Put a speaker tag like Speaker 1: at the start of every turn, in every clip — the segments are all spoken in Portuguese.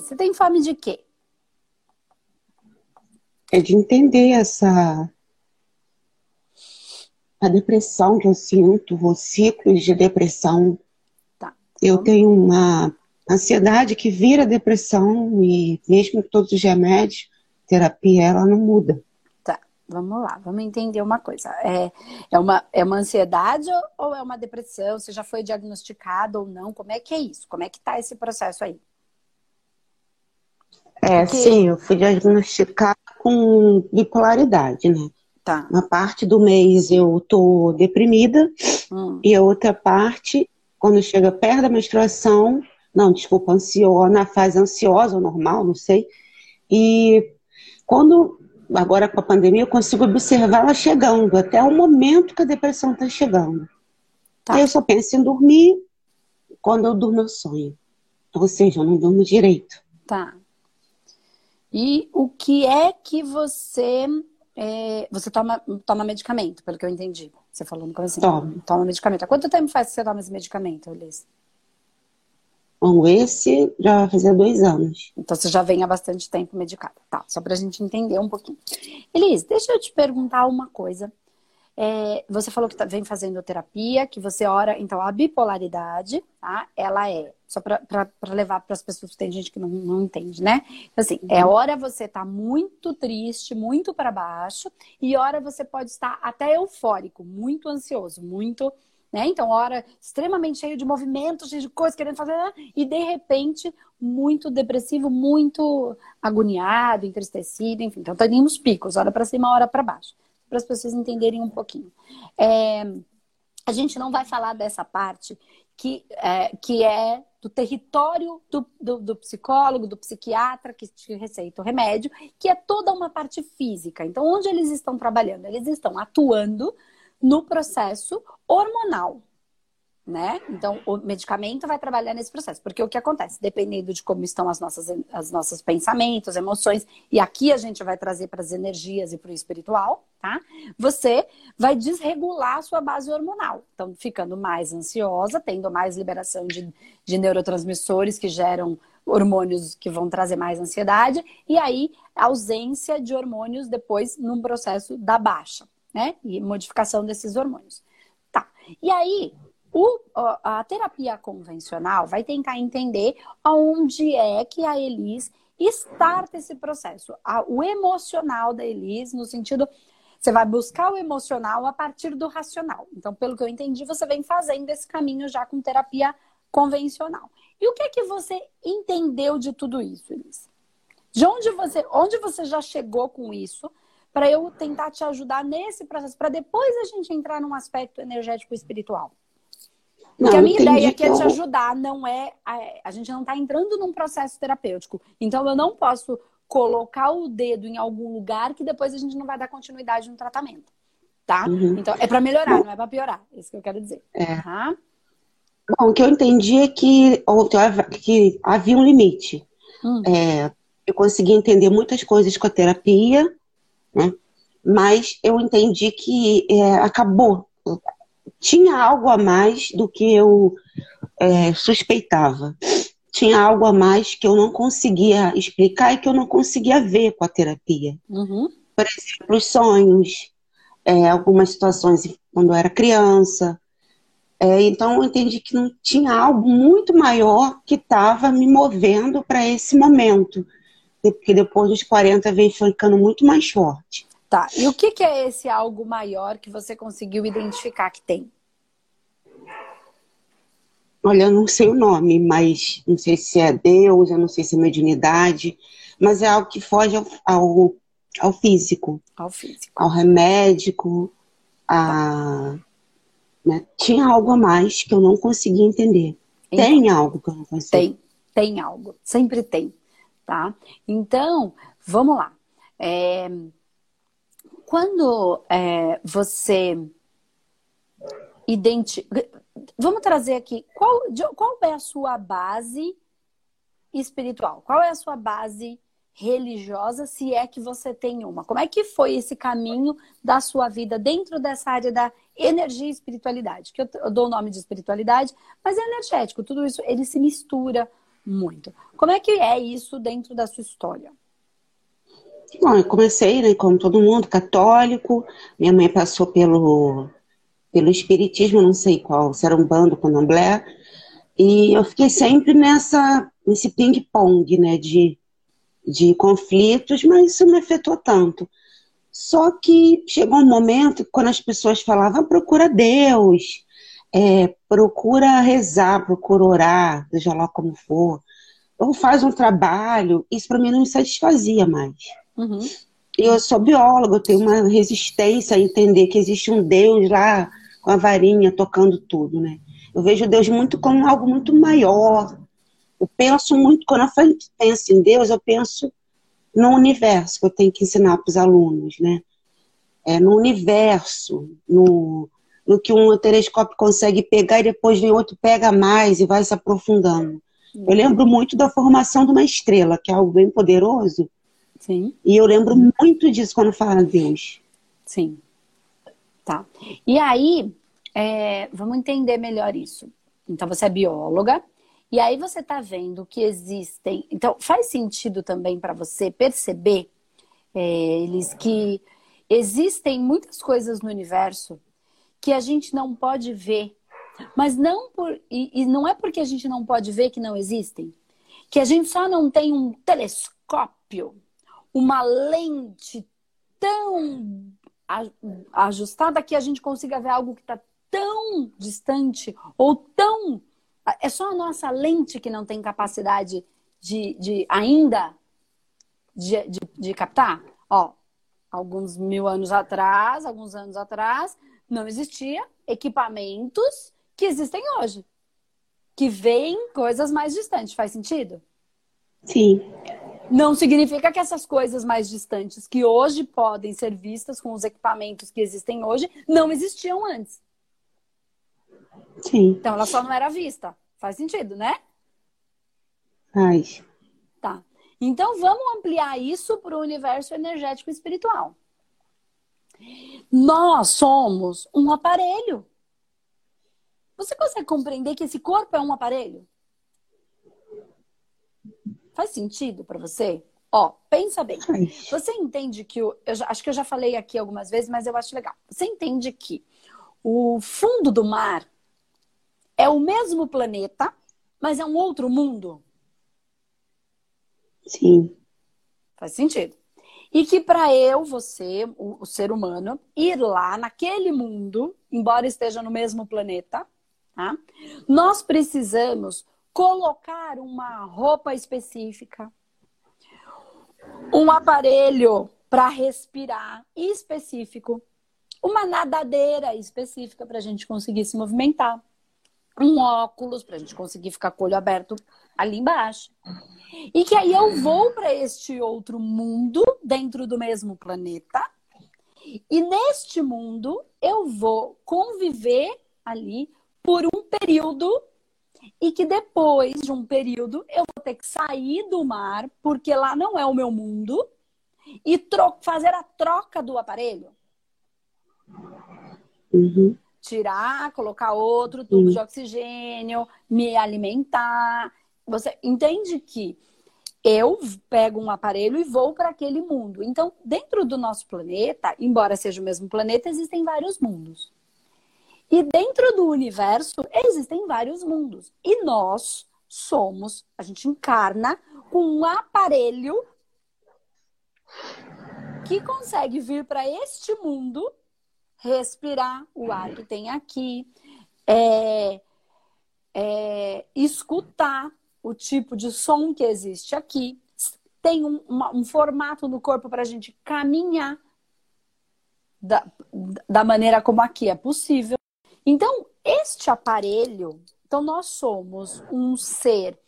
Speaker 1: Você tem fome de quê?
Speaker 2: É de entender essa a depressão que eu sinto, os ciclos de depressão. Tá. Eu tenho uma ansiedade que vira depressão e mesmo com todos os remédios, terapia, ela não muda.
Speaker 1: Tá, vamos lá, vamos entender uma coisa. É, é, uma, é uma ansiedade ou é uma depressão? Você já foi diagnosticado ou não? Como é que é isso? Como é que tá esse processo aí?
Speaker 2: É, Porque... sim, eu fui diagnosticada com bipolaridade, né? Tá. Uma parte do mês eu tô deprimida hum. e a outra parte, quando chega perto da menstruação, não, desculpa, ansiosa, na fase ansiosa ou normal, não sei. E quando, agora com a pandemia, eu consigo observar ela chegando, até o momento que a depressão está chegando. Tá. Eu só penso em dormir quando eu durmo eu sonho. Ou seja, eu não durmo direito.
Speaker 1: Tá. E o que é que você é, você toma, toma medicamento, pelo que eu entendi. Você falou no começo. Toma. Toma medicamento. Há quanto tempo faz que você toma esse medicamento, Elis?
Speaker 2: Bom, esse já vai fazer dois anos.
Speaker 1: Então você já vem há bastante tempo medicada. Tá, só pra gente entender um pouquinho. Elis, deixa eu te perguntar uma coisa. É, você falou que tá, vem fazendo terapia, que você ora. Então, a bipolaridade, tá? Ela é. Só para levar para as pessoas, tem gente que não, não entende, né? Então, assim, é uhum. é hora você tá muito triste, muito para baixo, e hora você pode estar até eufórico, muito ansioso, muito. Né? Então, hora extremamente cheio de movimento, cheio de coisas, querendo fazer, e de repente, muito depressivo, muito agoniado, entristecido, enfim. Então, tem uns picos, hora para cima, hora para baixo para as pessoas entenderem um pouquinho. É, a gente não vai falar dessa parte que é, que é do território do, do, do, psicólogo, do psiquiatra que te receita o remédio, que é toda uma parte física. Então, onde eles estão trabalhando? Eles estão atuando no processo hormonal né? Então, o medicamento vai trabalhar nesse processo, porque o que acontece, dependendo de como estão as nossas, as nossos pensamentos, emoções, e aqui a gente vai trazer para as energias e para o espiritual, tá? Você vai desregular a sua base hormonal, então ficando mais ansiosa, tendo mais liberação de, de neurotransmissores que geram hormônios que vão trazer mais ansiedade, e aí ausência de hormônios depois num processo da baixa, né? E modificação desses hormônios. Tá. E aí, o, a terapia convencional vai tentar entender aonde é que a Elis starta esse processo. o emocional da Elis, no sentido. Você vai buscar o emocional a partir do racional. Então, pelo que eu entendi, você vem fazendo esse caminho já com terapia convencional. E o que é que você entendeu de tudo isso, Elis? De onde você, onde você já chegou com isso? Para eu tentar te ajudar nesse processo, para depois a gente entrar num aspecto energético espiritual. Porque não, a minha ideia aqui é te ajudar, não é. A, a gente não está entrando num processo terapêutico. Então eu não posso colocar o dedo em algum lugar que depois a gente não vai dar continuidade no tratamento. Tá? Uhum. Então é para melhorar, Bom, não é para piorar. É isso que eu quero dizer.
Speaker 2: É. Tá? Bom, o que eu entendi é que, que havia um limite. Hum. É, eu consegui entender muitas coisas com a terapia, né? mas eu entendi que é, acabou tinha algo a mais do que eu é, suspeitava. Tinha algo a mais que eu não conseguia explicar e que eu não conseguia ver com a terapia. Uhum. Por exemplo, os sonhos, é, algumas situações quando eu era criança. É, então eu entendi que não tinha algo muito maior que estava me movendo para esse momento. Porque depois dos 40 vem ficando muito mais forte.
Speaker 1: Tá. E o que, que é esse algo maior que você conseguiu identificar que tem?
Speaker 2: Olha, eu não sei o nome, mas não sei se é Deus, eu não sei se é mediunidade, mas é algo que foge ao, ao, ao físico.
Speaker 1: Ao físico.
Speaker 2: Ao remédico, a... Né? Tinha algo a mais que eu não conseguia entender. Então, tem algo que eu não consigo.
Speaker 1: Tem, tem algo. Sempre tem, tá? Então, vamos lá. É quando é, você identifica. Vamos trazer aqui qual, qual é a sua base espiritual? Qual é a sua base religiosa, se é que você tem uma? Como é que foi esse caminho da sua vida dentro dessa área da energia e espiritualidade? Que eu, eu dou o nome de espiritualidade, mas é energético, tudo isso ele se mistura Muito. Como é que é isso dentro da sua história?
Speaker 2: Bom, eu comecei, né, como todo mundo, católico. Minha mãe passou pelo, pelo espiritismo, não sei qual, se era um bando, candomblé. E eu fiquei sempre nessa, nesse ping-pong, né, de, de conflitos, mas isso me afetou tanto. Só que chegou um momento quando as pessoas falavam, procura Deus, é, procura rezar, procura orar, seja lá como for, ou faz um trabalho, isso para mim não me satisfazia mais. Uhum. Eu sou bióloga, eu tenho uma resistência a entender que existe um Deus lá com a varinha tocando tudo, né? Eu vejo Deus muito como algo muito maior. Eu penso muito, quando eu penso em Deus, eu penso no universo que eu tenho que ensinar para os alunos, né? É, no universo, no, no que um telescópio consegue pegar e depois vem outro pega mais e vai se aprofundando. Eu lembro muito da formação de uma estrela, que é algo bem poderoso.
Speaker 1: Sim.
Speaker 2: E eu lembro muito disso quando fala Deus.
Speaker 1: Sim. Tá. E aí, é, vamos entender melhor isso. Então, você é bióloga, e aí você está vendo que existem. Então, faz sentido também para você perceber, é, eles, que existem muitas coisas no universo que a gente não pode ver. Mas não por. E, e não é porque a gente não pode ver que não existem. Que a gente só não tem um telescópio, uma lente tão ajustada que a gente consiga ver algo que está tão distante ou tão. É só a nossa lente que não tem capacidade de, de ainda de, de, de captar. Ó, alguns mil anos atrás, alguns anos atrás, não existia equipamentos que existem hoje, que veem coisas mais distantes. Faz sentido?
Speaker 2: Sim.
Speaker 1: Não significa que essas coisas mais distantes que hoje podem ser vistas com os equipamentos que existem hoje não existiam antes.
Speaker 2: Sim.
Speaker 1: Então ela só não era vista. Faz sentido, né?
Speaker 2: Faz.
Speaker 1: Tá. Então vamos ampliar isso para o universo energético espiritual. Nós somos um aparelho. Você consegue compreender que esse corpo é um aparelho? Faz sentido para você? Ó, pensa bem. Você entende que o. Eu já, acho que eu já falei aqui algumas vezes, mas eu acho legal. Você entende que o fundo do mar é o mesmo planeta, mas é um outro mundo?
Speaker 2: Sim.
Speaker 1: Faz sentido. E que para eu, você, o, o, ser humano, ir lá naquele mundo, embora esteja no mesmo planeta, tá? nós precisamos colocar uma roupa específica, um aparelho para respirar específico, uma nadadeira específica para a gente conseguir se movimentar, um óculos para a gente conseguir ficar com o olho aberto ali embaixo. E que aí eu vou para este outro mundo, dentro do mesmo planeta. E neste mundo eu vou conviver ali por um período e que depois de um período eu vou ter que sair do mar, porque lá não é o meu mundo, e fazer a troca do aparelho.
Speaker 2: Uhum.
Speaker 1: Tirar, colocar outro tubo uhum. de oxigênio, me alimentar. Você entende que eu pego um aparelho e vou para aquele mundo. Então, dentro do nosso planeta, embora seja o mesmo planeta, existem vários mundos. E dentro do universo existem vários mundos. E nós somos, a gente encarna com um aparelho que consegue vir para este mundo, respirar o ar que tem aqui, é, é, escutar o tipo de som que existe aqui, tem um, uma, um formato no corpo para a gente caminhar da, da maneira como aqui é possível. Então, este aparelho, então nós somos um ser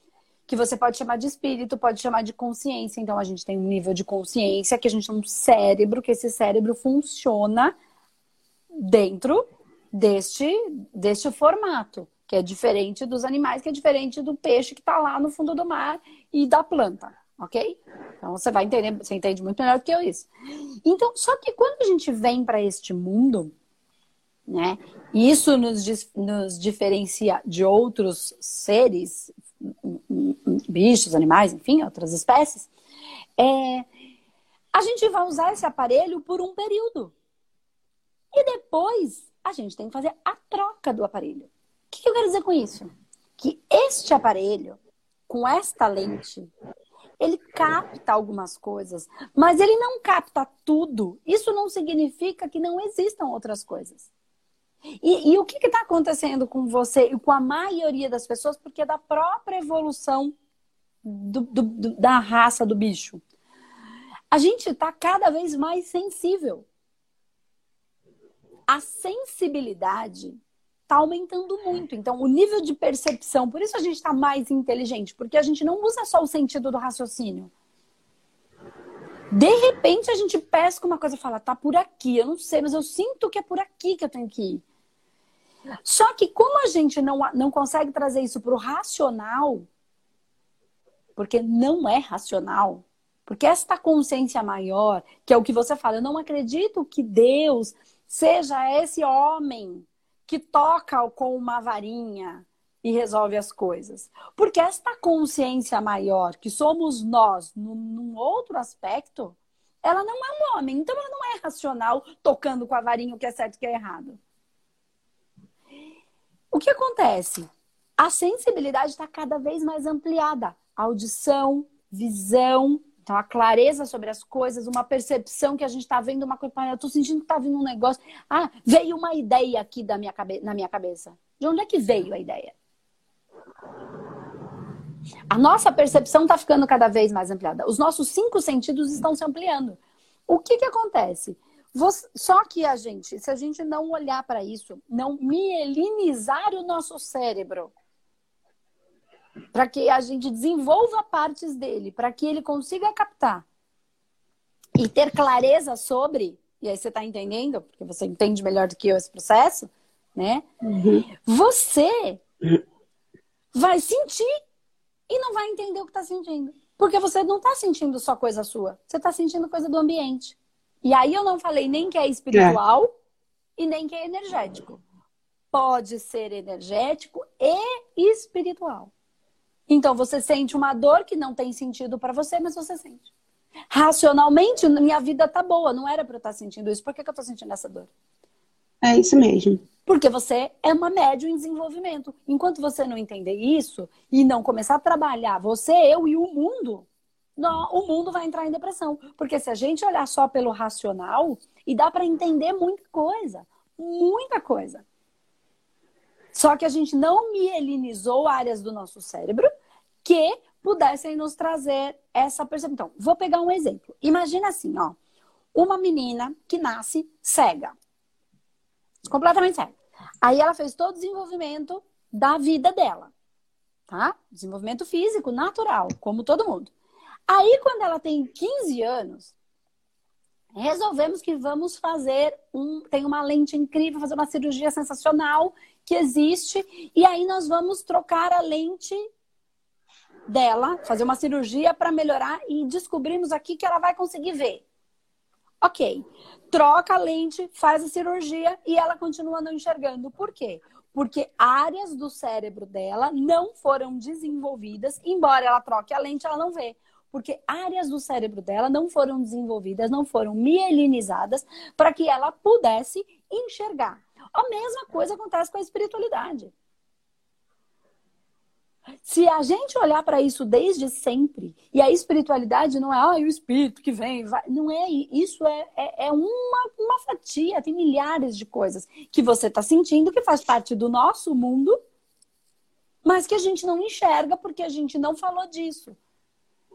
Speaker 1: que você pode chamar de espírito, pode chamar de consciência. Então, a gente tem um nível de consciência, que a gente tem um cérebro, que esse cérebro funciona dentro deste, deste formato que é diferente dos animais, que é diferente do peixe que está lá no fundo do mar e da planta, ok? Então você vai entender, você entende muito melhor do que eu isso. Então, só que quando a gente vem para este mundo, né, isso nos, nos diferencia de outros seres bichos, animais, enfim, outras espécies, é, a gente vai usar esse aparelho por um período. E depois a gente tem que fazer a troca do aparelho. O que eu quero dizer com isso? Que este aparelho, com esta lente, ele capta algumas coisas, mas ele não capta tudo. Isso não significa que não existam outras coisas. E, e o que está acontecendo com você e com a maioria das pessoas? Porque é da própria evolução do, do, do, da raça do bicho. A gente está cada vez mais sensível. A sensibilidade está aumentando muito. Então, o nível de percepção, por isso a gente está mais inteligente, porque a gente não usa só o sentido do raciocínio. De repente a gente pesca uma coisa e fala, tá por aqui, eu não sei, mas eu sinto que é por aqui que eu tenho que ir. Só que como a gente não, não consegue trazer isso para o racional, porque não é racional, porque esta consciência maior, que é o que você fala, eu não acredito que Deus seja esse homem que toca com uma varinha e resolve as coisas. Porque esta consciência maior, que somos nós, num, num outro aspecto, ela não é um homem, então ela não é racional tocando com a varinha o que é certo e o que é errado. O que acontece? A sensibilidade está cada vez mais ampliada. Audição, visão, então, a clareza sobre as coisas, uma percepção que a gente está vendo uma coisa. Eu estou sentindo que está vindo um negócio. Ah, veio uma ideia aqui da minha cabe... na minha cabeça. De onde é que veio a ideia? A nossa percepção está ficando cada vez mais ampliada. Os nossos cinco sentidos estão se ampliando. O que, que acontece? Você... Só que a gente, se a gente não olhar para isso, não mielinizar o nosso cérebro, para que a gente desenvolva partes dele, para que ele consiga captar e ter clareza sobre, e aí você está entendendo, porque você entende melhor do que eu esse processo, né? Uhum. Você vai sentir e não vai entender o que está sentindo. Porque você não está sentindo só coisa sua, você está sentindo coisa do ambiente. E aí eu não falei nem que é espiritual é. e nem que é energético. Pode ser energético e espiritual. Então você sente uma dor que não tem sentido para você, mas você sente. Racionalmente, minha vida tá boa, não era para eu estar tá sentindo isso. Por que, que eu tô sentindo essa dor?
Speaker 2: É isso mesmo.
Speaker 1: Porque você é uma médium em desenvolvimento. Enquanto você não entender isso e não começar a trabalhar você, eu e o mundo, não, o mundo vai entrar em depressão. Porque se a gente olhar só pelo racional, e dá para entender muita coisa. Muita coisa. Só que a gente não mielinizou áreas do nosso cérebro que pudessem nos trazer essa percepção. Então, vou pegar um exemplo. Imagina assim, ó. Uma menina que nasce cega. Completamente cega. Aí ela fez todo o desenvolvimento da vida dela. Tá? Desenvolvimento físico, natural, como todo mundo. Aí, quando ela tem 15 anos, resolvemos que vamos fazer um. Tem uma lente incrível, fazer uma cirurgia sensacional que existe, e aí nós vamos trocar a lente dela, fazer uma cirurgia para melhorar e descobrimos aqui que ela vai conseguir ver. Ok. Troca a lente, faz a cirurgia e ela continua não enxergando. Por quê? Porque áreas do cérebro dela não foram desenvolvidas, embora ela troque a lente, ela não vê. Porque áreas do cérebro dela não foram desenvolvidas, não foram mielinizadas para que ela pudesse enxergar. A mesma coisa acontece com a espiritualidade. Se a gente olhar para isso desde sempre, e a espiritualidade não é ah, o espírito que vem, vai, não é isso, é, é, é uma, uma fatia, tem milhares de coisas que você está sentindo que faz parte do nosso mundo, mas que a gente não enxerga porque a gente não falou disso.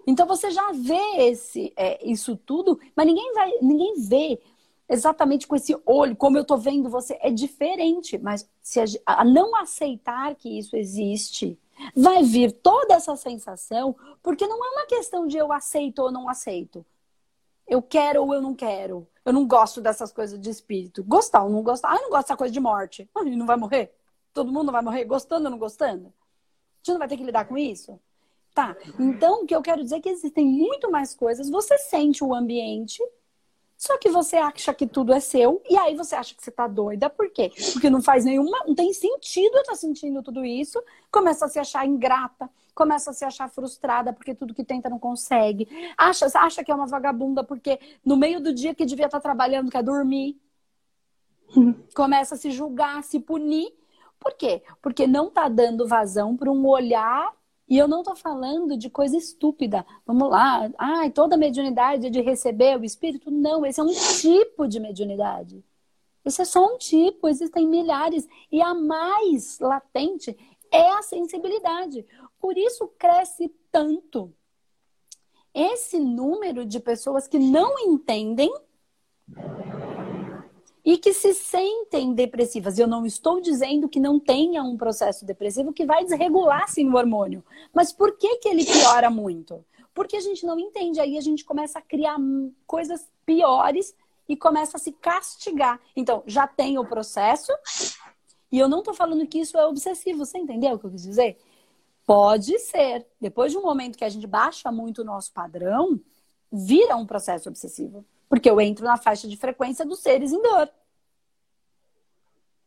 Speaker 1: Então você já vê esse, é, isso tudo, mas ninguém vai, ninguém vê exatamente com esse olho, como eu tô vendo você, é diferente. Mas se a, a não aceitar que isso existe, vai vir toda essa sensação, porque não é uma questão de eu aceito ou não aceito. Eu quero ou eu não quero. Eu não gosto dessas coisas de espírito. Gostar ou não gostar. Ah, eu não gosto dessa coisa de morte. Ah, não vai morrer? Todo mundo vai morrer gostando ou não gostando? A gente não vai ter que lidar com isso? Tá. Então, o que eu quero dizer é que existem muito mais coisas. Você sente o ambiente, só que você acha que tudo é seu e aí você acha que você tá doida. Por quê? Porque não faz nenhuma, não tem sentido eu estar tá sentindo tudo isso. Começa a se achar ingrata, começa a se achar frustrada porque tudo que tenta não consegue. Acha, acha que é uma vagabunda porque no meio do dia que devia estar trabalhando quer dormir. Começa a se julgar, a se punir. Por quê? Porque não está dando vazão para um olhar e eu não estou falando de coisa estúpida. Vamos lá, ai, toda mediunidade é de receber o espírito. Não, esse é um tipo de mediunidade. Esse é só um tipo, existem milhares. E a mais latente é a sensibilidade. Por isso cresce tanto. Esse número de pessoas que não entendem e que se sentem depressivas. Eu não estou dizendo que não tenha um processo depressivo que vai desregular sim o hormônio. Mas por que, que ele piora muito? Porque a gente não entende. Aí a gente começa a criar coisas piores e começa a se castigar. Então, já tem o processo, e eu não estou falando que isso é obsessivo, você entendeu o que eu quis dizer? Pode ser. Depois de um momento que a gente baixa muito o nosso padrão, vira um processo obsessivo. Porque eu entro na faixa de frequência dos seres em dor.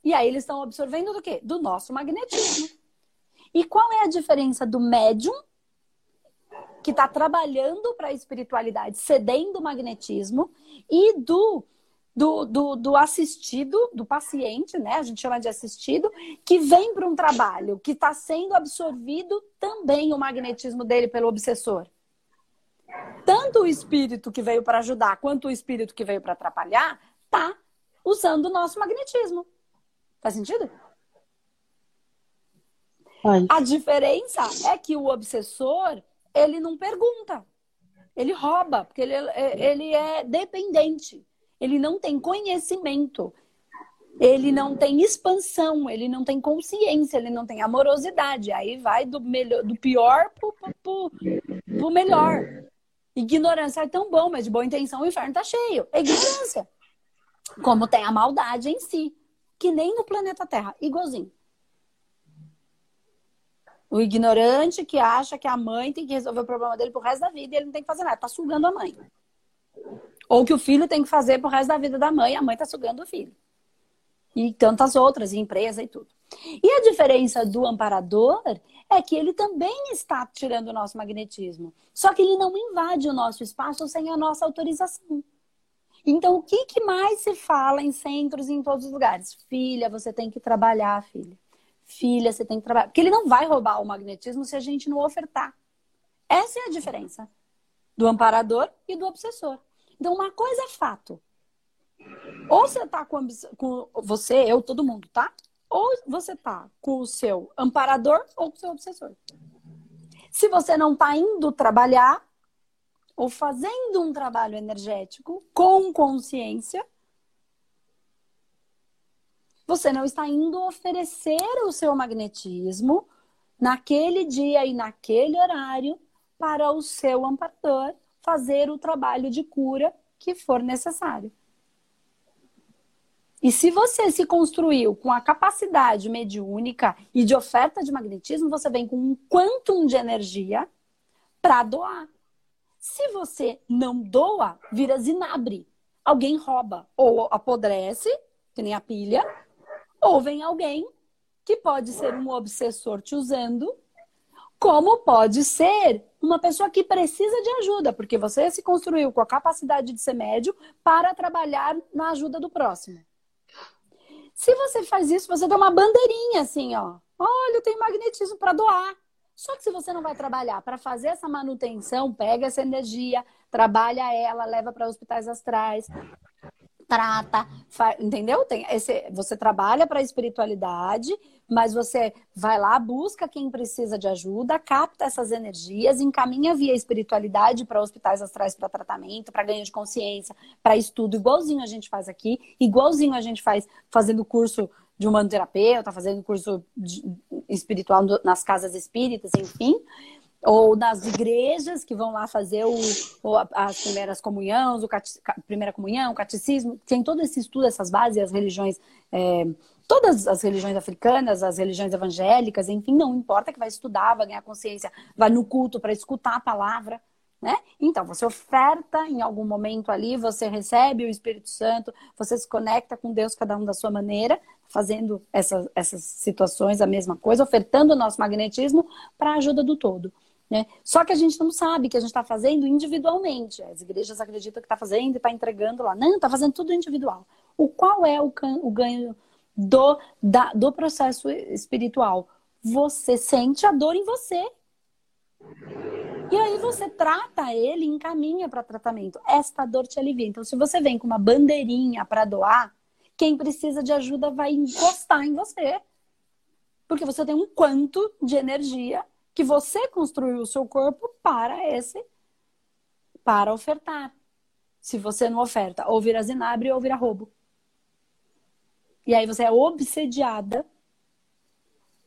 Speaker 1: E aí eles estão absorvendo do quê? Do nosso magnetismo. E qual é a diferença do médium que está trabalhando para a espiritualidade, cedendo o magnetismo, e do, do, do, do, assistido, do paciente, né? A gente chama de assistido, que vem para um trabalho, que está sendo absorvido também o magnetismo dele pelo obsessor. Tanto o espírito que veio para ajudar, quanto o espírito que veio para atrapalhar, tá usando o nosso magnetismo. Faz sentido? A diferença é que o obsessor ele não pergunta. Ele rouba, porque ele, é, ele é dependente. Ele não tem conhecimento. Ele não tem expansão, ele não tem consciência, ele não tem amorosidade. Aí vai do, melhor, do pior pro, pro, pro melhor. Ignorância é tão bom, mas de boa intenção o inferno tá cheio. É ignorância. Como tem a maldade em si. Que nem no planeta Terra, igualzinho. O ignorante que acha que a mãe tem que resolver o problema dele pro resto da vida e ele não tem que fazer nada, tá sugando a mãe. Ou que o filho tem que fazer pro resto da vida da mãe, a mãe tá sugando o filho. E tantas outras, e empresa e tudo. E a diferença do amparador é que ele também está tirando o nosso magnetismo. Só que ele não invade o nosso espaço sem a nossa autorização. Então, o que, que mais se fala em centros e em todos os lugares? Filha, você tem que trabalhar, filha filha, você tem que trabalhar. Porque ele não vai roubar o magnetismo se a gente não ofertar. Essa é a diferença do amparador e do obsessor. Então, uma coisa é fato. Ou você tá com, com você, eu, todo mundo, tá? Ou você tá com o seu amparador ou com o seu obsessor. Se você não tá indo trabalhar ou fazendo um trabalho energético com consciência, você não está indo oferecer o seu magnetismo naquele dia e naquele horário para o seu amparador fazer o trabalho de cura que for necessário. E se você se construiu com a capacidade mediúnica e de oferta de magnetismo, você vem com um quantum de energia para doar. Se você não doa, vira zinabre. Alguém rouba ou apodrece, que nem a pilha, ou vem alguém que pode ser um obsessor te usando, como pode ser uma pessoa que precisa de ajuda, porque você se construiu com a capacidade de ser médio para trabalhar na ajuda do próximo. Se você faz isso, você dá uma bandeirinha assim, ó. Olha, eu tenho magnetismo para doar. Só que se você não vai trabalhar para fazer essa manutenção, pega essa energia, trabalha ela, leva para hospitais astrais, trata, entendeu? Tem esse, você trabalha para a espiritualidade, mas você vai lá, busca quem precisa de ajuda, capta essas energias, encaminha via espiritualidade para hospitais astrais para tratamento, para ganho de consciência, para estudo, igualzinho a gente faz aqui, igualzinho a gente faz fazendo curso de humanoterapeuta, fazendo curso de, espiritual nas casas espíritas, enfim ou nas igrejas que vão lá fazer o, as primeiras comunhões, o primeira comunhão, o catecismo, tem todo esse estudo, essas bases, as religiões, é, todas as religiões africanas, as religiões evangélicas, enfim, não importa que vai estudar, vai ganhar consciência, vai no culto para escutar a palavra. Né? Então, você oferta em algum momento ali, você recebe o Espírito Santo, você se conecta com Deus, cada um da sua maneira, fazendo essas, essas situações a mesma coisa, ofertando o nosso magnetismo para a ajuda do todo. Né? Só que a gente não sabe que a gente está fazendo individualmente. As igrejas acreditam que está fazendo e está entregando lá. Não, está fazendo tudo individual. O qual é o, o ganho do, da, do processo espiritual? Você sente a dor em você. E aí você trata ele encaminha para tratamento. Esta dor te alivia. Então, se você vem com uma bandeirinha para doar, quem precisa de ajuda vai encostar em você. Porque você tem um quanto de energia que você construiu o seu corpo para esse para ofertar. Se você não oferta, ou vira zinabre ou vira roubo. E aí você é obsediada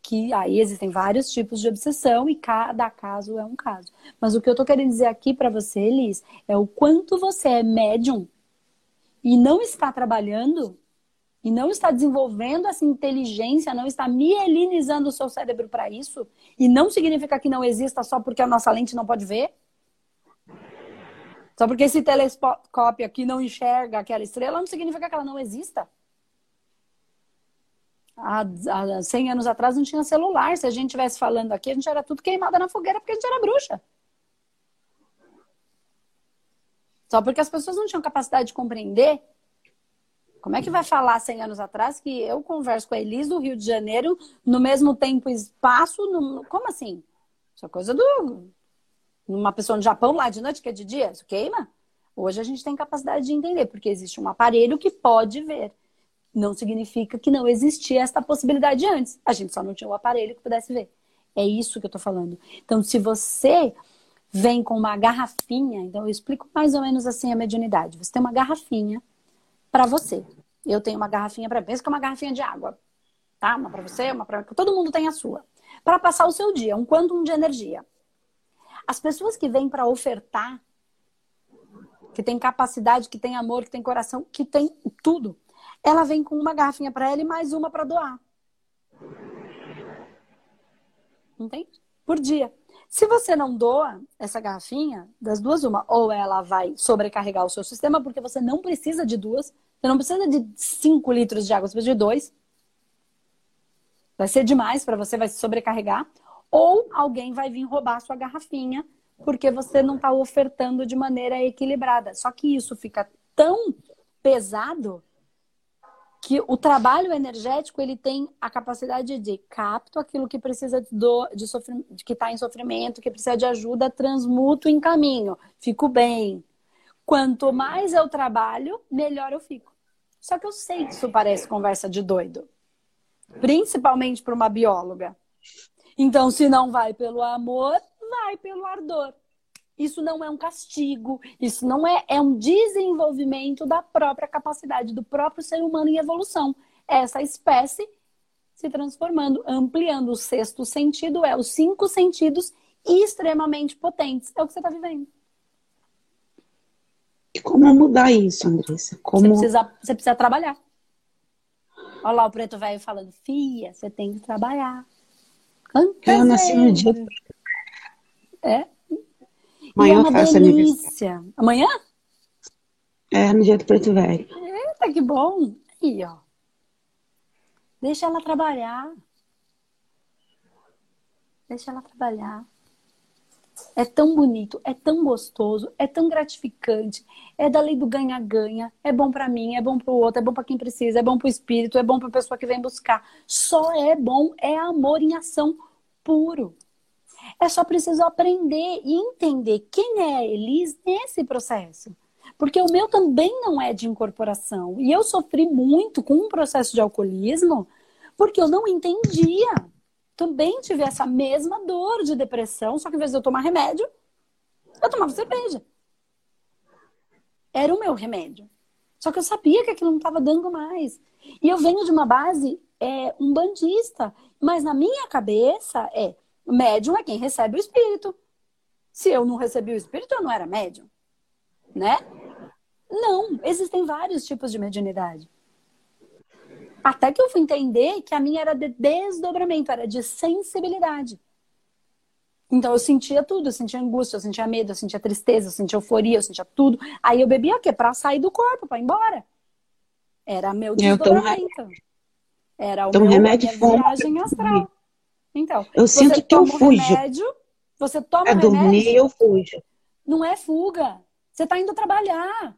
Speaker 1: que aí existem vários tipos de obsessão e cada caso é um caso. Mas o que eu tô querendo dizer aqui para você, Elis, é o quanto você é médium e não está trabalhando e não está desenvolvendo essa inteligência, não está mielinizando o seu cérebro para isso, e não significa que não exista só porque a nossa lente não pode ver. Só porque esse telescópio aqui não enxerga aquela estrela, não significa que ela não exista há, há 100 anos atrás não tinha celular. Se a gente estivesse falando aqui, a gente era tudo queimada na fogueira porque a gente era bruxa. Só porque as pessoas não tinham capacidade de compreender. Como é que vai falar 100 anos atrás que eu converso com a Elis do Rio de Janeiro no mesmo tempo e espaço? No... Como assim? Isso é coisa do. Uma pessoa no Japão lá de noite que é de dia? Isso queima? Hoje a gente tem capacidade de entender, porque existe um aparelho que pode ver não significa que não existia esta possibilidade antes. A gente só não tinha o aparelho que pudesse ver. É isso que eu estou falando. Então, se você vem com uma garrafinha, então eu explico mais ou menos assim a mediunidade. Você tem uma garrafinha para você. Eu tenho uma garrafinha para pensa que é uma garrafinha de água, tá? Uma para você, uma para todo mundo tem a sua. Para passar o seu dia, um quantum de energia. As pessoas que vêm para ofertar, que tem capacidade, que tem amor, que tem coração, que tem tudo, ela vem com uma garrafinha para ela e mais uma para doar. Entende? Por dia. Se você não doa essa garrafinha, das duas, uma, ou ela vai sobrecarregar o seu sistema, porque você não precisa de duas, você não precisa de 5 litros de água, você precisa de dois. Vai ser demais para você, vai se sobrecarregar. Ou alguém vai vir roubar a sua garrafinha, porque você não está ofertando de maneira equilibrada. Só que isso fica tão pesado que o trabalho energético ele tem a capacidade de capto aquilo que precisa do, de sofrimento, que está em sofrimento, que precisa de ajuda, transmuto em caminho, fico bem. Quanto mais eu trabalho, melhor eu fico. Só que eu sei que isso parece conversa de doido, principalmente para uma bióloga. Então, se não vai pelo amor, vai pelo ardor. Isso não é um castigo, isso não é, é um desenvolvimento da própria capacidade do próprio ser humano em evolução. Essa espécie se transformando, ampliando o sexto sentido, é os cinco sentidos extremamente potentes. É o que você está vivendo.
Speaker 2: E como mudar isso, Andressa? Como...
Speaker 1: Você, precisa, você precisa trabalhar. Olha lá o preto velho falando, Fia, você tem que trabalhar.
Speaker 2: Eu nasci no dia.
Speaker 1: É?
Speaker 2: Amanhã é uma faço delícia.
Speaker 1: Amanhã?
Speaker 2: É, no dia do Preto Velho.
Speaker 1: Eita, que bom. Aí, ó. Deixa ela trabalhar. Deixa ela trabalhar. É tão bonito, é tão gostoso, é tão gratificante. É da lei do ganha-ganha. É bom para mim, é bom para o outro, é bom para quem precisa, é bom para o espírito, é bom para a pessoa que vem buscar. Só é bom, é amor em ação puro. É só preciso aprender e entender quem é Elis nesse processo. Porque o meu também não é de incorporação. E eu sofri muito com um processo de alcoolismo porque eu não entendia. Também tive essa mesma dor de depressão, só que em vez de eu tomar remédio, eu tomava cerveja. Era o meu remédio. Só que eu sabia que aquilo não estava dando mais. E eu venho de uma base é, um bandista. Mas na minha cabeça é Médium é quem recebe o espírito. Se eu não recebi o espírito, eu não era médium. Né? Não, existem vários tipos de mediunidade. Até que eu fui entender que a minha era de desdobramento, era de sensibilidade. Então eu sentia tudo, eu sentia angústia, eu sentia medo, eu sentia tristeza, eu sentia euforia, eu sentia tudo. Aí eu bebia o quê? Pra sair do corpo, pra ir embora. Era meu desdobramento. Era o
Speaker 2: então,
Speaker 1: meu
Speaker 2: remédio
Speaker 1: minha viagem astral. Então,
Speaker 2: eu sinto que eu fujo.
Speaker 1: Remédio, você toma
Speaker 2: é
Speaker 1: remédio.
Speaker 2: dormir, eu fujo.
Speaker 1: Não é fuga. Você está indo trabalhar.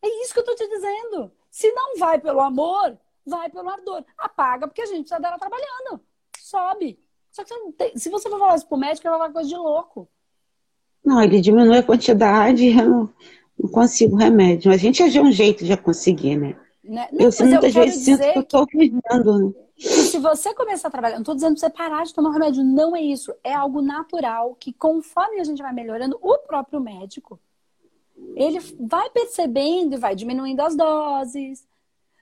Speaker 1: É isso que eu estou te dizendo. Se não vai pelo amor, vai pelo ardor. Apaga, porque a gente precisa dela trabalhando. Sobe. Só que você tem... se você for falar isso pro médico, ele vai falar coisa de louco.
Speaker 2: Não, ele diminui a quantidade, eu não, não consigo remédio. Mas a gente já um jeito de conseguir, né?
Speaker 1: né? Não,
Speaker 2: eu muitas
Speaker 1: eu
Speaker 2: vezes sinto que eu estou cuidando. Né?
Speaker 1: E se você começar a trabalhar, não estou dizendo para você parar de tomar remédio, não é isso. É algo natural que, conforme a gente vai melhorando, o próprio médico, ele vai percebendo e vai diminuindo as doses.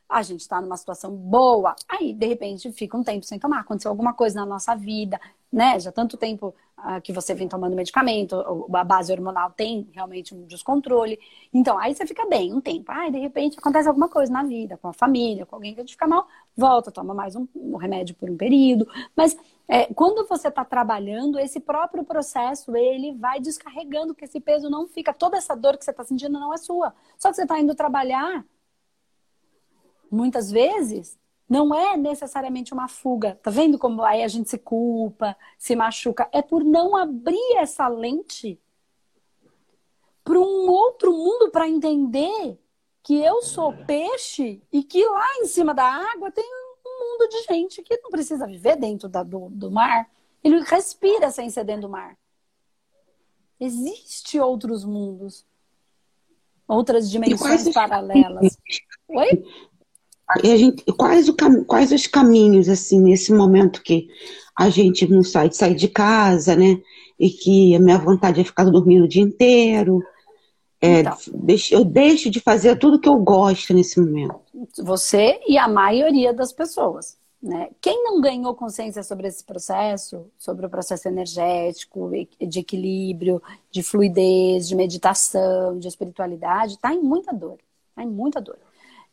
Speaker 1: A gente está numa situação boa, aí de repente fica um tempo sem tomar. Aconteceu alguma coisa na nossa vida, né? Já tanto tempo uh, que você vem tomando medicamento, a base hormonal tem realmente um descontrole. Então, aí você fica bem um tempo. Aí, de repente, acontece alguma coisa na vida, com a família, com alguém que a gente fica mal, volta, toma mais um, um remédio por um período. Mas é, quando você está trabalhando, esse próprio processo, ele vai descarregando, que esse peso não fica. Toda essa dor que você está sentindo não é sua. Só que você está indo trabalhar, muitas vezes, não é necessariamente uma fuga. Tá vendo como aí a gente se culpa, se machuca? É por não abrir essa lente para um outro mundo para entender que eu sou peixe e que lá em cima da água tem um mundo de gente que não precisa viver dentro da, do, do mar. Ele respira sem ser dentro do mar. Existem outros mundos, outras dimensões paralelas. Oi?
Speaker 2: A gente, quais, o, quais os caminhos, assim, nesse momento que a gente não sai de sair de casa, né? E que a minha vontade é ficar dormindo o dia inteiro. É, então, eu deixo de fazer tudo que eu gosto nesse momento.
Speaker 1: Você e a maioria das pessoas. Né? Quem não ganhou consciência sobre esse processo, sobre o processo energético, de equilíbrio, de fluidez, de meditação, de espiritualidade, está em muita dor. Está em muita dor.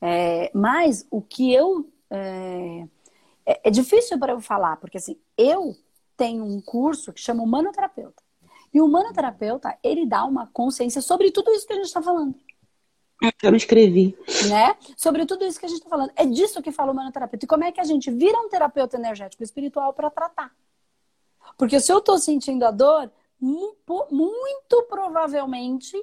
Speaker 1: É, mas o que eu. É, é, é difícil para eu falar, porque assim, eu tenho um curso que chama Humanoterapeuta. E o humanoterapeuta, ele dá uma consciência sobre tudo isso que a gente está falando.
Speaker 2: Eu me escrevi.
Speaker 1: Né? Sobre tudo isso que a gente está falando. É disso que fala o humanoterapeuta. E como é que a gente vira um terapeuta energético espiritual para tratar? Porque se eu estou sentindo a dor, muito provavelmente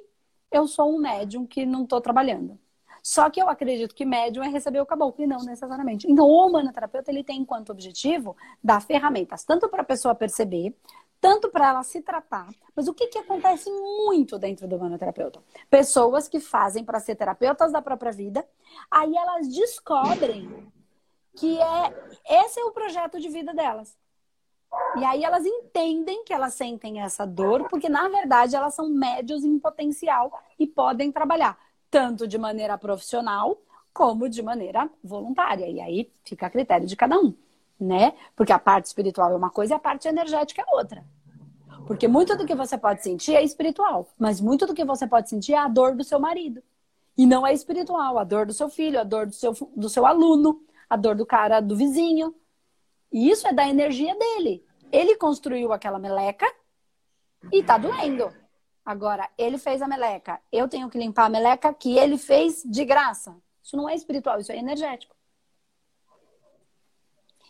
Speaker 1: eu sou um médium que não estou trabalhando. Só que eu acredito que médium é receber o caboclo e não necessariamente. Então, o humanoterapeuta ele tem enquanto objetivo dar ferramentas tanto para a pessoa perceber, tanto para ela se tratar. Mas o que, que acontece muito dentro do humanoterapeuta? Pessoas que fazem para ser terapeutas da própria vida, aí elas descobrem que é esse é o projeto de vida delas. E aí elas entendem que elas sentem essa dor, porque na verdade elas são médios em potencial e podem trabalhar tanto de maneira profissional como de maneira voluntária. E aí fica a critério de cada um, né? Porque a parte espiritual é uma coisa e a parte energética é outra. Porque muito do que você pode sentir é espiritual, mas muito do que você pode sentir é a dor do seu marido. E não é espiritual, a dor do seu filho, a dor do seu, do seu aluno, a dor do cara do vizinho. E isso é da energia dele. Ele construiu aquela meleca e tá doendo. Agora, ele fez a meleca, eu tenho que limpar a meleca que ele fez de graça. Isso não é espiritual, isso é energético.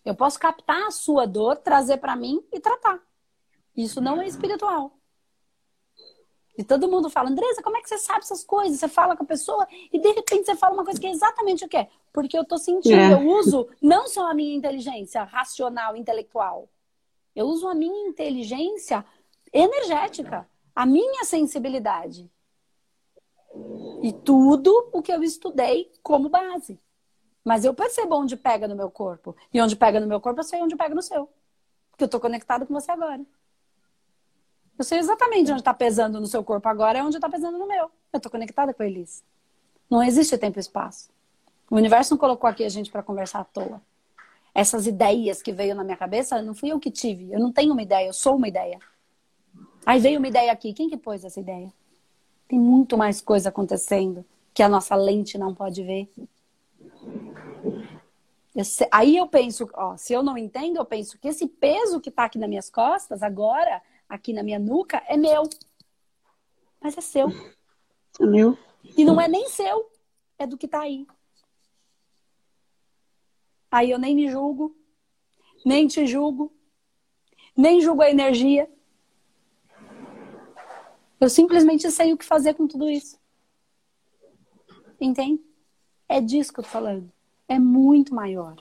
Speaker 1: Eu posso captar a sua dor, trazer para mim e tratar. Isso não é espiritual. E todo mundo fala, Andresa, como é que você sabe essas coisas? Você fala com a pessoa e de repente você fala uma coisa que é exatamente o que é. Porque eu tô sentindo, é. eu uso não só a minha inteligência racional, intelectual. Eu uso a minha inteligência energética a minha sensibilidade. E tudo o que eu estudei como base. Mas eu percebo onde pega no meu corpo. E onde pega no meu corpo, eu sei onde pega no seu. Porque eu estou conectado com você agora. Eu sei exatamente onde está pesando no seu corpo agora, é onde está pesando no meu. Eu estou conectada com eles. Não existe tempo e espaço. O universo não colocou aqui a gente para conversar à toa. Essas ideias que veio na minha cabeça, não fui eu que tive. Eu não tenho uma ideia, eu sou uma ideia. Aí veio uma ideia aqui. Quem que pôs essa ideia? Tem muito mais coisa acontecendo que a nossa lente não pode ver. Eu sei, aí eu penso, ó, se eu não entendo, eu penso que esse peso que está aqui nas minhas costas agora aqui na minha nuca é meu. Mas é seu.
Speaker 2: É meu.
Speaker 1: E não é nem seu, é do que tá aí. Aí eu nem me julgo, nem te julgo, nem julgo a energia. Eu simplesmente sei o que fazer com tudo isso. Entende? É disso que eu tô falando. É muito maior.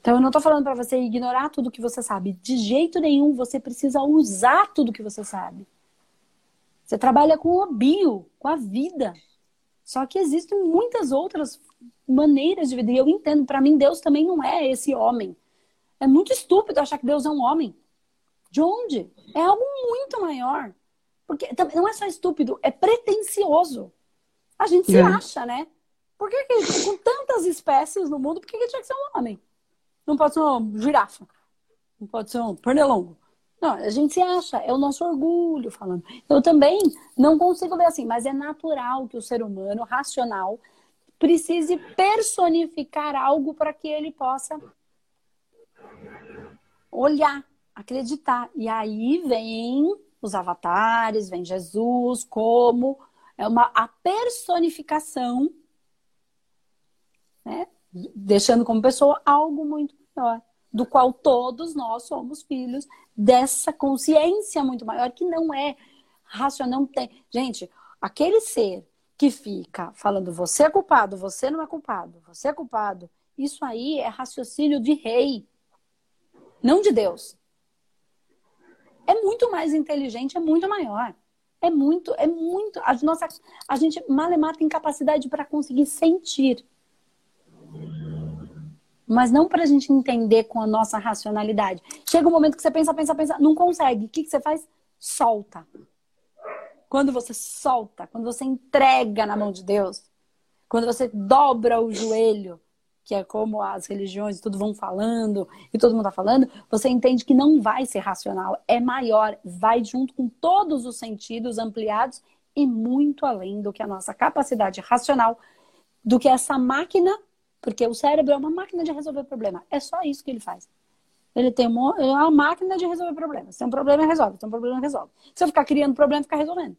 Speaker 1: Então eu não tô falando para você ignorar tudo que você sabe. De jeito nenhum, você precisa usar tudo que você sabe. Você trabalha com o bio, com a vida. Só que existem muitas outras maneiras de vida. E eu entendo, para mim, Deus também não é esse homem. É muito estúpido achar que Deus é um homem. De onde? É algo muito maior. Porque não é só estúpido, é pretencioso. A gente se é. acha, né? Por que, que, com tantas espécies no mundo, por que, que tinha que ser um homem? Não pode ser uma girafa. Não pode ser um pernilongo. Não, a gente se acha, é o nosso orgulho falando. Eu também não consigo ver assim, mas é natural que o ser humano racional precise personificar algo para que ele possa olhar, acreditar. E aí vem os avatares, vem Jesus como é uma a personificação, né? deixando como pessoa algo muito maior do qual todos nós somos filhos dessa consciência muito maior que não é racional, não tem. Gente, aquele ser que fica falando você é culpado, você não é culpado, você é culpado, isso aí é raciocínio de rei, não de Deus. É muito mais inteligente, é muito maior. É muito, é muito. A nossa, a gente malemar tem capacidade para conseguir sentir mas não para a gente entender com a nossa racionalidade. Chega um momento que você pensa, pensa, pensa, não consegue. O que, que você faz? Solta. Quando você solta, quando você entrega na mão de Deus, quando você dobra o joelho, que é como as religiões tudo vão falando e todo mundo está falando, você entende que não vai ser racional, é maior, vai junto com todos os sentidos ampliados e muito além do que a nossa capacidade racional, do que essa máquina porque o cérebro é uma máquina de resolver problema. É só isso que ele faz. Ele tem uma, é uma máquina de resolver problemas. Se tem um problema, resolve. Se tem um problema, resolve. Se eu ficar criando problema, ficar resolvendo.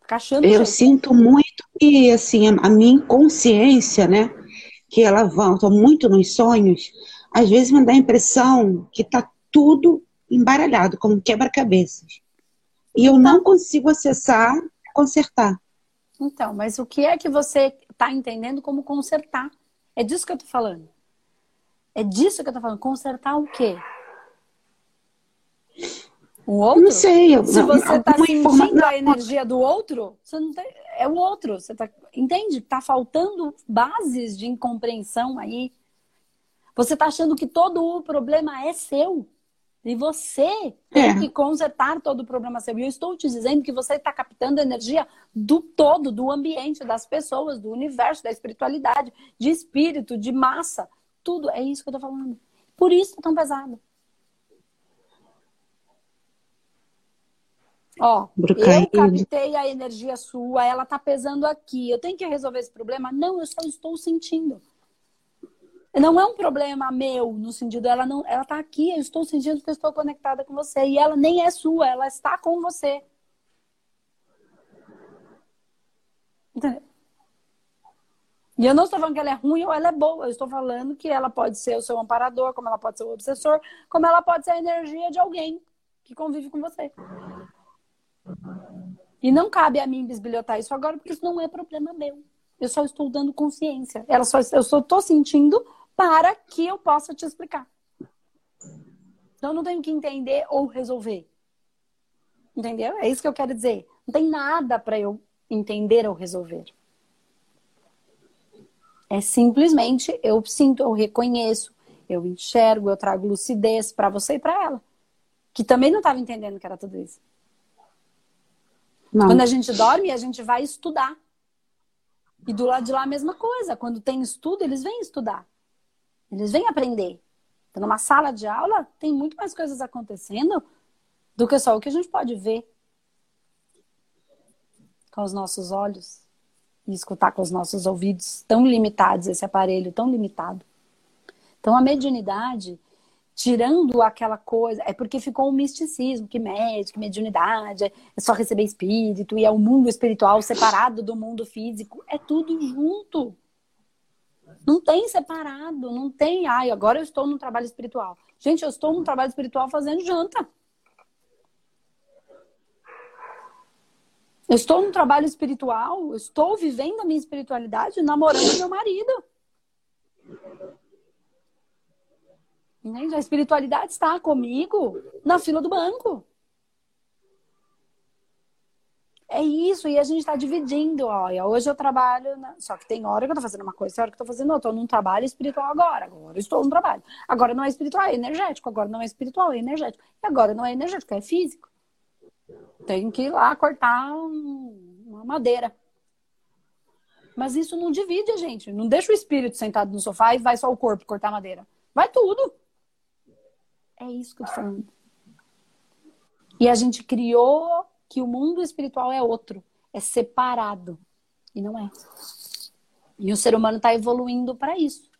Speaker 1: Ficar achando.
Speaker 2: Eu jeito. sinto muito que, assim, a minha inconsciência, né? Que ela volta muito nos sonhos, às vezes me dá a impressão que tá tudo embaralhado, como quebra-cabeças. E eu não consigo acessar, consertar.
Speaker 1: Então, mas o que é que você está entendendo como consertar? É disso que eu estou falando. É disso que eu estou falando. Consertar o quê? O outro?
Speaker 2: Não sei. Eu,
Speaker 1: Se você está sentindo a energia do outro, você não tem, é o outro. Você tá, entende? Está faltando bases de incompreensão aí. Você está achando que todo o problema é seu. E você tem é. que consertar todo o problema seu. E eu estou te dizendo que você está captando energia do todo, do ambiente, das pessoas, do universo, da espiritualidade, de espírito, de massa. Tudo. É isso que eu estou falando. Por isso é tão pesado. Ó, eu captei a energia sua, ela tá pesando aqui. Eu tenho que resolver esse problema? Não, eu só estou sentindo. Não é um problema meu, no sentido, ela não, ela tá aqui, eu estou sentindo que eu estou conectada com você. E ela nem é sua, ela está com você. Entendeu? E eu não estou falando que ela é ruim ou ela é boa. Eu estou falando que ela pode ser o seu amparador, como ela pode ser o obsessor, como ela pode ser a energia de alguém que convive com você. E não cabe a mim bisbilhotar isso agora, porque isso não é problema meu. Eu só estou dando consciência. Ela só, eu só estou sentindo para que eu possa te explicar. Então, eu não tenho que entender ou resolver. Entendeu? É isso que eu quero dizer. Não tem nada para eu entender ou resolver. É simplesmente eu sinto, eu reconheço, eu enxergo, eu trago lucidez para você e para ela, que também não estava entendendo que era tudo isso. Não. Quando a gente dorme, a gente vai estudar. E do lado de lá a mesma coisa. Quando tem estudo, eles vêm estudar. Eles vêm aprender. Então, numa sala de aula, tem muito mais coisas acontecendo do que só o que a gente pode ver com os nossos olhos e escutar com os nossos ouvidos tão limitados, esse aparelho tão limitado. Então, a mediunidade tirando aquela coisa, é porque ficou um misticismo, que médico, que mediunidade, é só receber espírito, e é o mundo espiritual separado do mundo físico, é tudo junto. Não tem separado, não tem, ai, agora eu estou no trabalho espiritual. Gente, eu estou no trabalho espiritual fazendo janta. Eu estou no trabalho espiritual, estou vivendo a minha espiritualidade namorando meu marido. Entende? A espiritualidade está comigo na fila do banco. É isso, e a gente está dividindo. Olha, hoje eu trabalho, na... só que tem hora que eu estou fazendo uma coisa, tem hora que eu estou fazendo outra. Eu estou num trabalho espiritual agora, agora estou no trabalho. Agora não é espiritual, é energético. Agora não é espiritual, é energético. E agora não é energético, é físico. Tem que ir lá cortar um... uma madeira. Mas isso não divide a gente. Não deixa o espírito sentado no sofá e vai só o corpo cortar madeira. Vai tudo. É isso que eu tô falando. E a gente criou que o mundo espiritual é outro, é separado. E não é. E o ser humano está evoluindo para isso.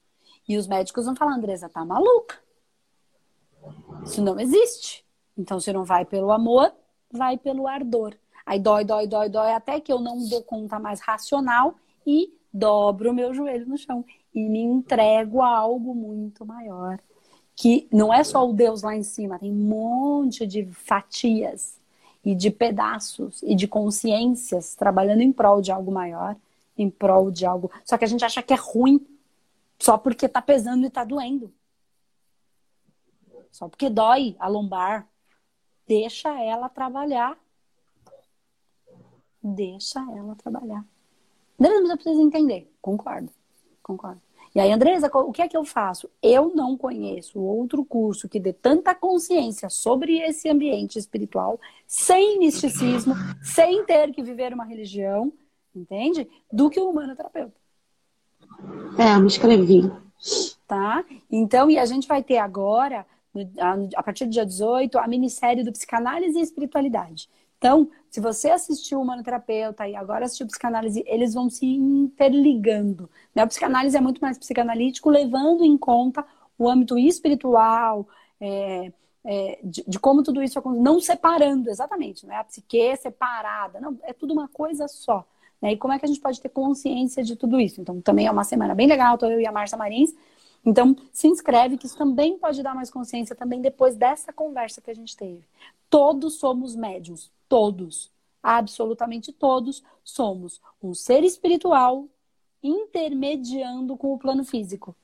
Speaker 1: E os médicos vão falar, Andresa, tá maluca. Isso não existe. Então, se não vai pelo amor, vai pelo ardor. Aí dói, dói, dói, dói, até que eu não dou conta mais racional e dobro o meu joelho no chão. E me entrego a algo muito maior que não é só o Deus lá em cima, tem um monte de fatias e de pedaços e de consciências trabalhando em prol de algo maior, em prol de algo. Só que a gente acha que é ruim só porque tá pesando e tá doendo. Só porque dói a lombar. Deixa ela trabalhar. Deixa ela trabalhar. Mas eu preciso entender. Concordo. Concordo. E aí, Andresa, o que é que eu faço? Eu não conheço outro curso que dê tanta consciência sobre esse ambiente espiritual, sem misticismo, sem ter que viver uma religião, entende? Do que o humanoterapeuta.
Speaker 2: É, eu me inscrevi.
Speaker 1: Tá? Então, e a gente vai ter agora, a partir do dia 18, a minissérie do Psicanálise e Espiritualidade. Então, se você assistiu o Manoterapeuta e agora assistiu Psicanálise, eles vão se interligando. Né? Psicanálise é muito mais psicanalítico, levando em conta o âmbito espiritual, é, é, de, de, como tudo isso acontece, não separando, exatamente, não é a psique separada, não, é tudo uma coisa só. Né? E como é que a gente pode ter consciência de tudo isso? Então, também é uma semana bem legal, estou eu e a Marcia Marins. Então, se inscreve, que isso também pode dar mais consciência também depois dessa conversa que a gente teve. Todos somos médiums, todos, absolutamente todos, somos um ser espiritual intermediando com o plano físico.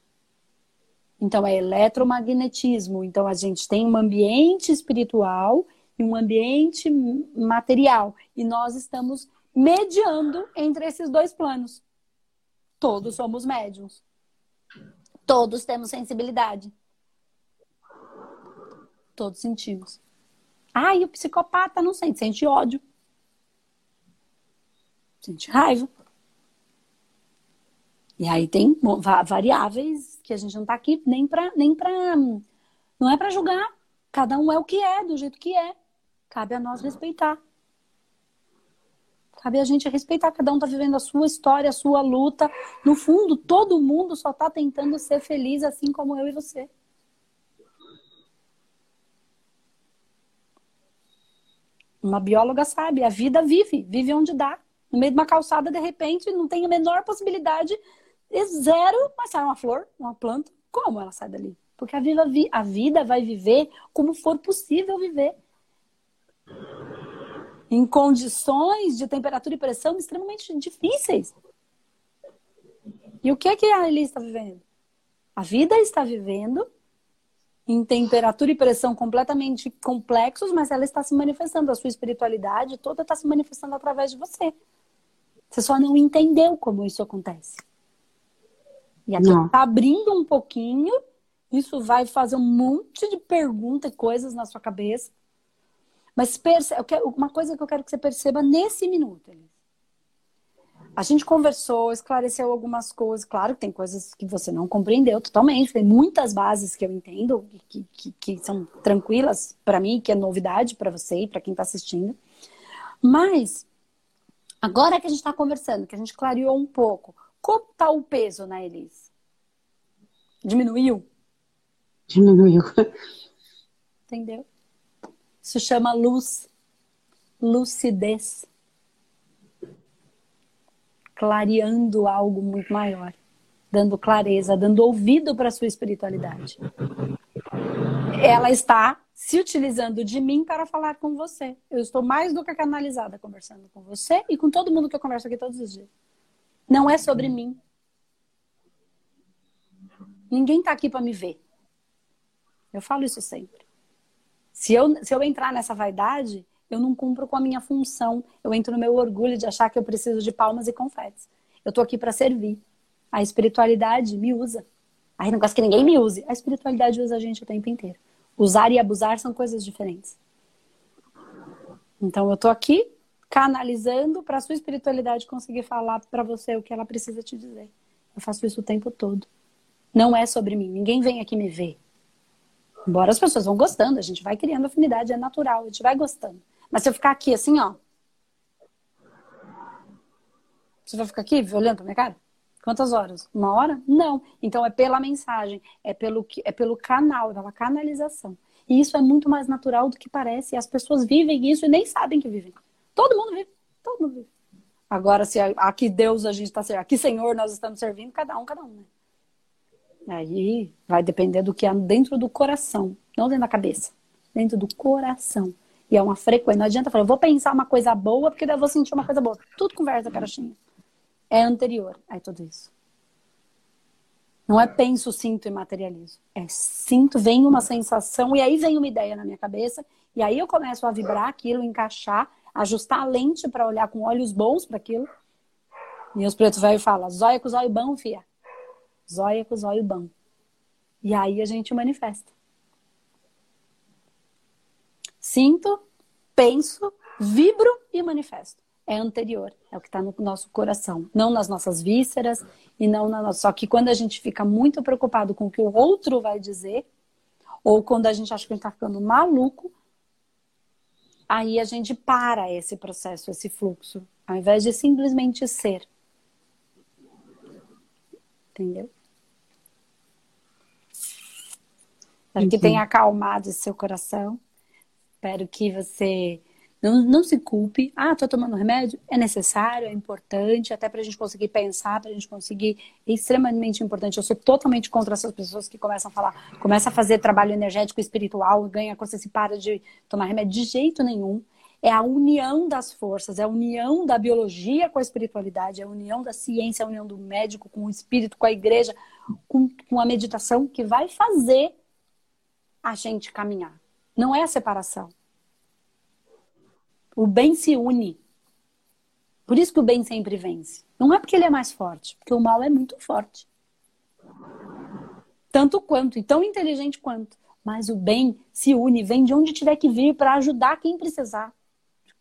Speaker 1: Então, é eletromagnetismo. Então, a gente tem um ambiente espiritual e um ambiente material. E nós estamos mediando entre esses dois planos. Todos somos médiums. Todos temos sensibilidade. Todos sentimos. Ah, e o psicopata não sente, sente ódio. Sente raiva. E aí tem variáveis que a gente não tá aqui nem pra, nem pra não é para julgar. Cada um é o que é, do jeito que é. Cabe a nós respeitar. Cabe a gente respeitar. Cada um tá vivendo a sua história, a sua luta. No fundo, todo mundo só tá tentando ser feliz assim como eu e você. Uma bióloga sabe, a vida vive, vive onde dá. No meio de uma calçada, de repente, não tem a menor possibilidade, é zero, mas sai uma flor, uma planta. Como ela sai dali? Porque a vida, a vida vai viver como for possível viver. Em condições de temperatura e pressão extremamente difíceis. E o que é que a Eli está vivendo? A vida está vivendo em temperatura e pressão completamente complexos, mas ela está se manifestando. A sua espiritualidade toda está se manifestando através de você. Você só não entendeu como isso acontece. E aqui está abrindo um pouquinho, isso vai fazer um monte de perguntas e coisas na sua cabeça. Mas perce... uma coisa que eu quero que você perceba nesse minuto, Elis. A gente conversou, esclareceu algumas coisas. Claro que tem coisas que você não compreendeu totalmente. Tem muitas bases que eu entendo, que, que, que são tranquilas para mim, que é novidade para você e para quem está assistindo. Mas, agora que a gente está conversando, que a gente clareou um pouco, como está o peso na Elis? Diminuiu?
Speaker 2: Diminuiu.
Speaker 1: Entendeu? Isso chama luz, lucidez. Clareando algo muito maior, dando clareza, dando ouvido para a sua espiritualidade. Ela está se utilizando de mim para falar com você. Eu estou mais do que canalizada conversando com você e com todo mundo que eu converso aqui todos os dias. Não é sobre mim. Ninguém está aqui para me ver. Eu falo isso sempre. Se eu, se eu entrar nessa vaidade, eu não cumpro com a minha função. Eu entro no meu orgulho de achar que eu preciso de palmas e confetes. Eu estou aqui para servir. A espiritualidade me usa. Aí não gosto que ninguém me use. A espiritualidade usa a gente o tempo inteiro. Usar e abusar são coisas diferentes. Então eu tô aqui canalizando para a sua espiritualidade conseguir falar para você o que ela precisa te dizer. Eu faço isso o tempo todo. Não é sobre mim. Ninguém vem aqui me ver. Embora as pessoas vão gostando, a gente vai criando afinidade, é natural, a gente vai gostando. Mas se eu ficar aqui assim, ó. Você vai ficar aqui olhando pra minha cara? Quantas horas? Uma hora? Não. Então é pela mensagem, é pelo, é pelo canal, é pela canalização. E isso é muito mais natural do que parece. E as pessoas vivem isso e nem sabem que vivem. Todo mundo vive. Todo mundo vive. Agora, se aqui Deus a gente está servindo, aqui Senhor nós estamos servindo, cada um, cada um, né? Aí vai depender do que há dentro do coração, não dentro da cabeça, dentro do coração. E é uma frequência. Não adianta falar, eu vou pensar uma coisa boa, porque daí eu vou sentir uma coisa boa. Tudo conversa, carochinha é anterior a tudo isso. Não é penso, sinto e materializo. É sinto, vem uma sensação e aí vem uma ideia na minha cabeça e aí eu começo a vibrar aquilo, encaixar, ajustar a lente para olhar com olhos bons para aquilo. E os pretos velhos falam, zóia com zóio bom, fia. Zóia com zóio bom. E aí a gente manifesta. Sinto, penso, vibro e manifesto é anterior, é o que está no nosso coração, não nas nossas vísceras e não na nossa. Só que quando a gente fica muito preocupado com o que o outro vai dizer, ou quando a gente acha que a gente está ficando maluco, aí a gente para esse processo, esse fluxo, ao invés de simplesmente ser. Entendeu? Espero que tenha acalmado seu coração. Espero que você não, não se culpe. Ah, estou tomando remédio. É necessário, é importante, até para a gente conseguir pensar, para a gente conseguir. É extremamente importante. Eu sou totalmente contra essas pessoas que começam a falar, começa a fazer trabalho energético espiritual, ganha consciência e para de tomar remédio. De jeito nenhum. É a união das forças, é a união da biologia com a espiritualidade, é a união da ciência, é a união do médico com o espírito, com a igreja, com, com a meditação que vai fazer a gente caminhar. Não é a separação. O bem se une. Por isso que o bem sempre vence. Não é porque ele é mais forte, porque o mal é muito forte. Tanto quanto, e tão inteligente quanto. Mas o bem se une, vem de onde tiver que vir para ajudar quem precisar.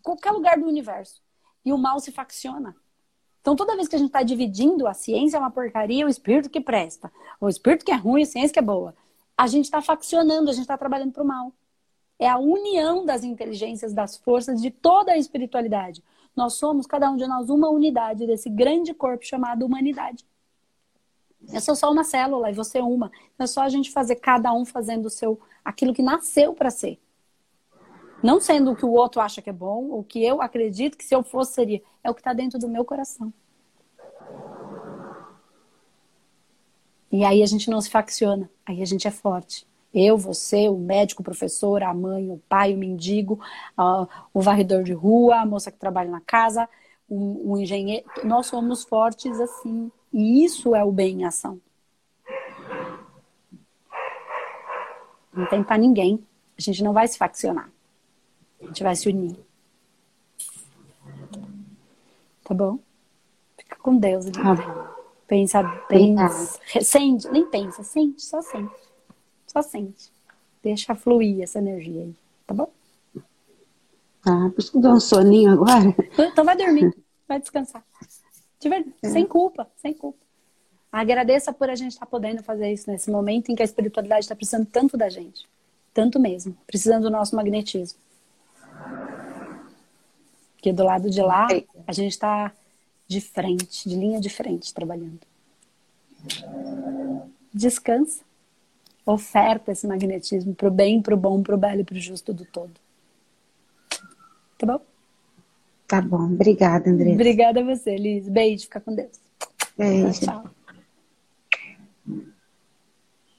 Speaker 1: Qualquer lugar do universo. E o mal se facciona. Então, toda vez que a gente está dividindo a ciência é uma porcaria, o espírito que presta, o espírito que é ruim, a ciência que é boa, a gente está faccionando, a gente está trabalhando para o mal é a união das inteligências, das forças, de toda a espiritualidade. Nós somos, cada um de nós, uma unidade desse grande corpo chamado humanidade. Eu sou só uma célula e você uma. É só a gente fazer cada um fazendo o seu aquilo que nasceu para ser. Não sendo o que o outro acha que é bom, o que eu acredito que se eu fosse seria. É o que está dentro do meu coração. E aí a gente não se facciona, aí a gente é forte. Eu, você, o médico, o professor, a mãe, o pai, o mendigo, uh, o varredor de rua, a moça que trabalha na casa, o, o engenheiro. Nós somos fortes assim. E isso é o bem em ação. Não tem para ninguém. A gente não vai se faccionar. A gente vai se unir. Tá bom? Fica com Deus. Ah. Pensa, pensa. Sente, nem pensa, sente, só sente. Só sente. Deixa fluir essa energia aí, tá bom?
Speaker 2: Ah, por isso que um soninho agora.
Speaker 1: Então vai dormir, vai descansar. De verdade, é. sem culpa, sem culpa. Agradeça por a gente estar tá podendo fazer isso nesse momento em que a espiritualidade está precisando tanto da gente. Tanto mesmo. Precisando do nosso magnetismo. Porque do lado de lá, a gente está de frente, de linha de frente, trabalhando. Descansa. Oferta esse magnetismo pro bem, pro bom, pro belo e pro justo do todo. Tá bom?
Speaker 2: Tá bom. Obrigada, André.
Speaker 1: Obrigada a você, Liz. Beijo, fica com Deus.
Speaker 2: Beijo.
Speaker 1: Tchau. tchau.